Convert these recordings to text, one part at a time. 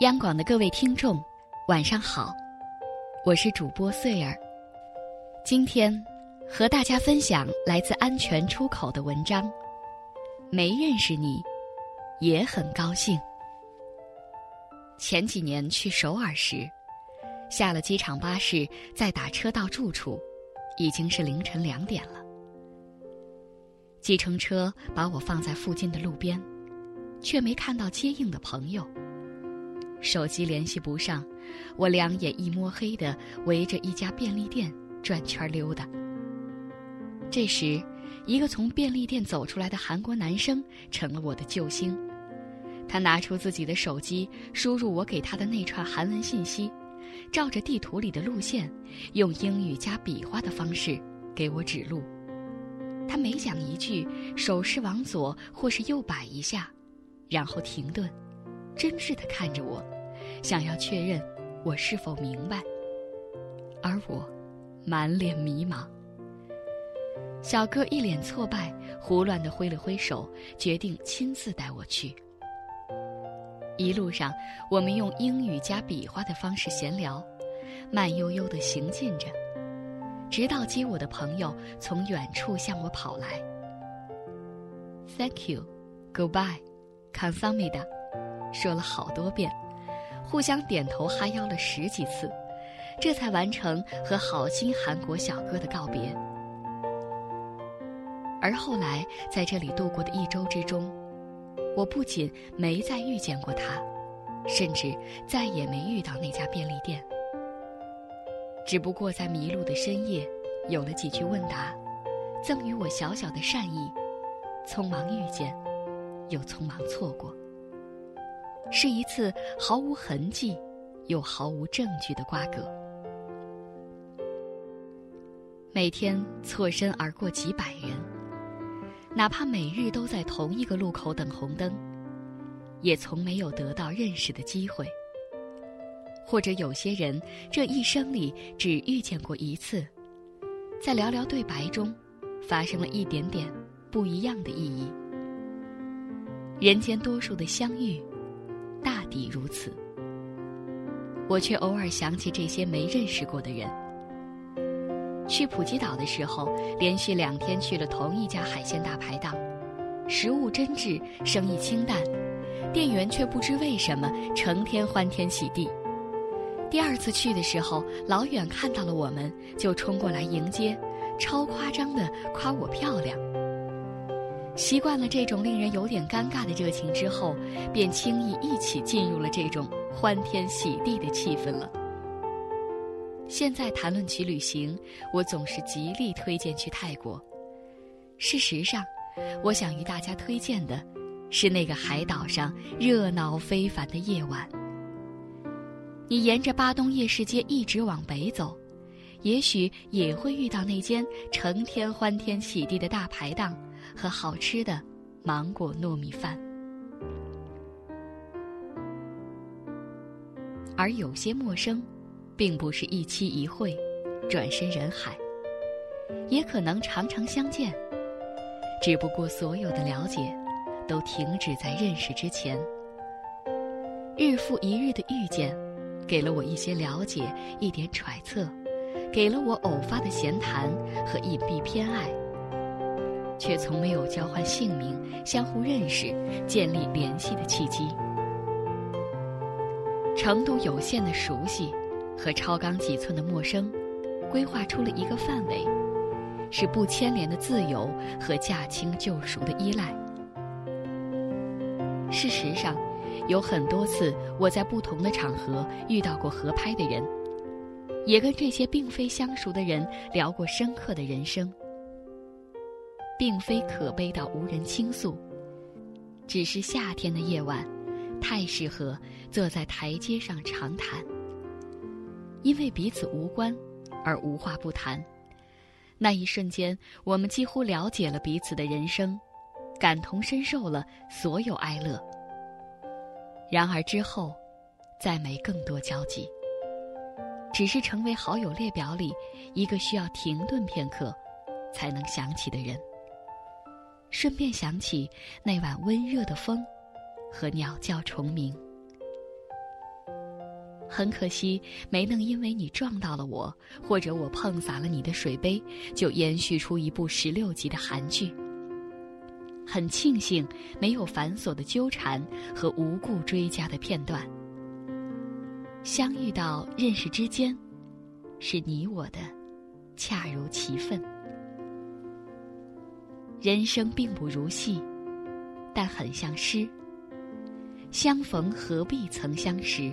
央广的各位听众，晚上好，我是主播穗儿。今天和大家分享来自安全出口的文章。没认识你，也很高兴。前几年去首尔时，下了机场巴士，再打车到住处，已经是凌晨两点了。计程车把我放在附近的路边，却没看到接应的朋友。手机联系不上，我两眼一摸黑的围着一家便利店转圈溜达。这时，一个从便利店走出来的韩国男生成了我的救星。他拿出自己的手机，输入我给他的那串韩文信息，照着地图里的路线，用英语加比划的方式给我指路。他每讲一句，手势往左或是右摆一下，然后停顿，真挚地看着我。想要确认我是否明白，而我满脸迷茫。小哥一脸挫败，胡乱的挥了挥手，决定亲自带我去。一路上，我们用英语加比划的方式闲聊，慢悠悠的行进着，直到接我的朋友从远处向我跑来。Thank you, goodbye, consomida，说了好多遍。互相点头哈腰了十几次，这才完成和好心韩国小哥的告别。而后来在这里度过的一周之中，我不仅没再遇见过他，甚至再也没遇到那家便利店。只不过在迷路的深夜，有了几句问答，赠予我小小的善意，匆忙遇见，又匆忙错过。是一次毫无痕迹，又毫无证据的瓜葛。每天错身而过几百人，哪怕每日都在同一个路口等红灯，也从没有得到认识的机会。或者有些人这一生里只遇见过一次，在寥寥对白中，发生了一点点不一样的意义。人间多数的相遇。大抵如此，我却偶尔想起这些没认识过的人。去普吉岛的时候，连续两天去了同一家海鲜大排档，食物真挚，生意清淡，店员却不知为什么成天欢天喜地。第二次去的时候，老远看到了我们，就冲过来迎接，超夸张的夸我漂亮。习惯了这种令人有点尴尬的热情之后，便轻易一起进入了这种欢天喜地的气氛了。现在谈论起旅行，我总是极力推荐去泰国。事实上，我想与大家推荐的，是那个海岛上热闹非凡的夜晚。你沿着巴东夜市街一直往北走，也许也会遇到那间成天欢天喜地的大排档。和好吃的芒果糯米饭，而有些陌生，并不是一期一会，转身人海，也可能常常相见。只不过所有的了解，都停止在认识之前。日复一日的遇见，给了我一些了解，一点揣测，给了我偶发的闲谈和隐蔽偏爱。却从没有交换姓名、相互认识、建立联系的契机。程度有限的熟悉，和超纲几寸的陌生，规划出了一个范围，是不牵连的自由和驾轻就熟的依赖。事实上，有很多次我在不同的场合遇到过合拍的人，也跟这些并非相熟的人聊过深刻的人生。并非可悲到无人倾诉，只是夏天的夜晚，太适合坐在台阶上长谈。因为彼此无关，而无话不谈。那一瞬间，我们几乎了解了彼此的人生，感同身受了所有哀乐。然而之后，再没更多交集，只是成为好友列表里一个需要停顿片刻，才能想起的人。顺便想起那晚温热的风，和鸟叫虫鸣。很可惜，没能因为你撞到了我，或者我碰洒了你的水杯，就延续出一部十六集的韩剧。很庆幸没有繁琐的纠缠和无故追加的片段。相遇到认识之间，是你我的恰如其分。人生并不如戏，但很像诗。相逢何必曾相识？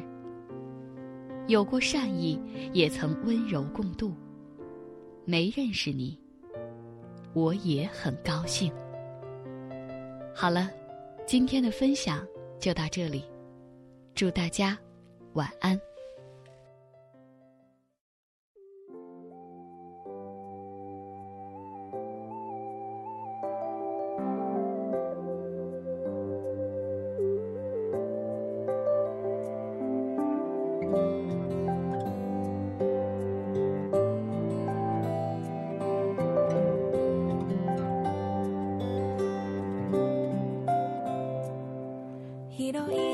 有过善意，也曾温柔共度。没认识你，我也很高兴。好了，今天的分享就到这里，祝大家晚安。little ear.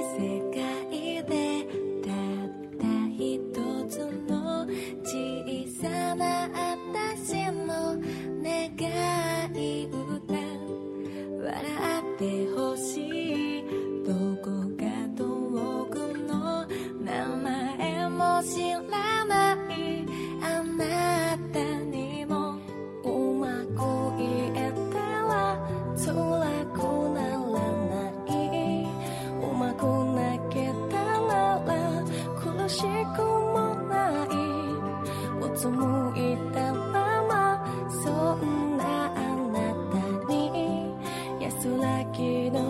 空きの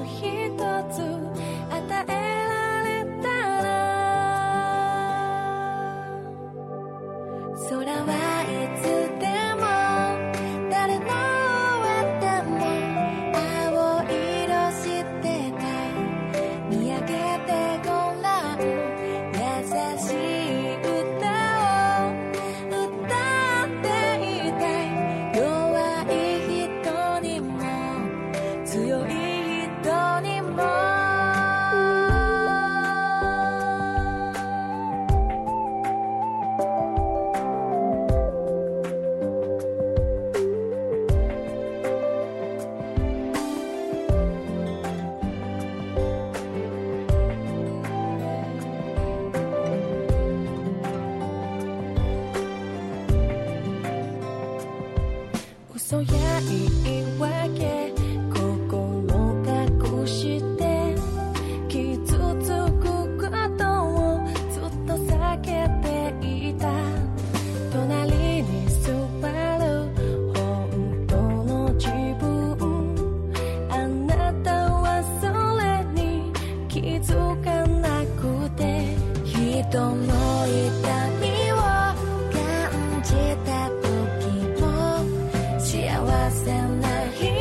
and the heat.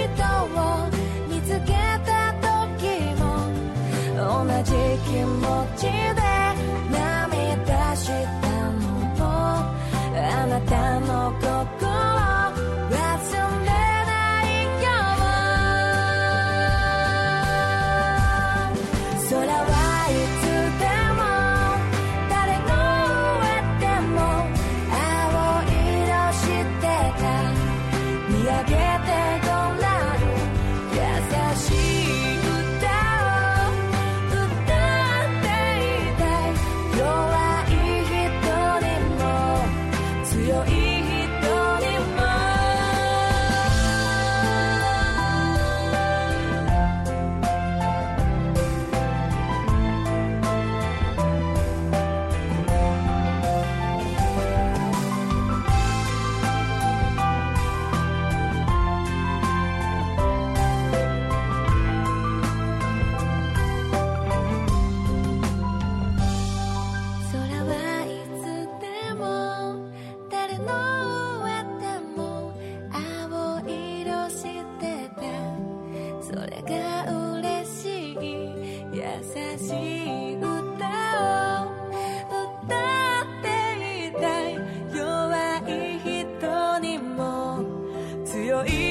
your.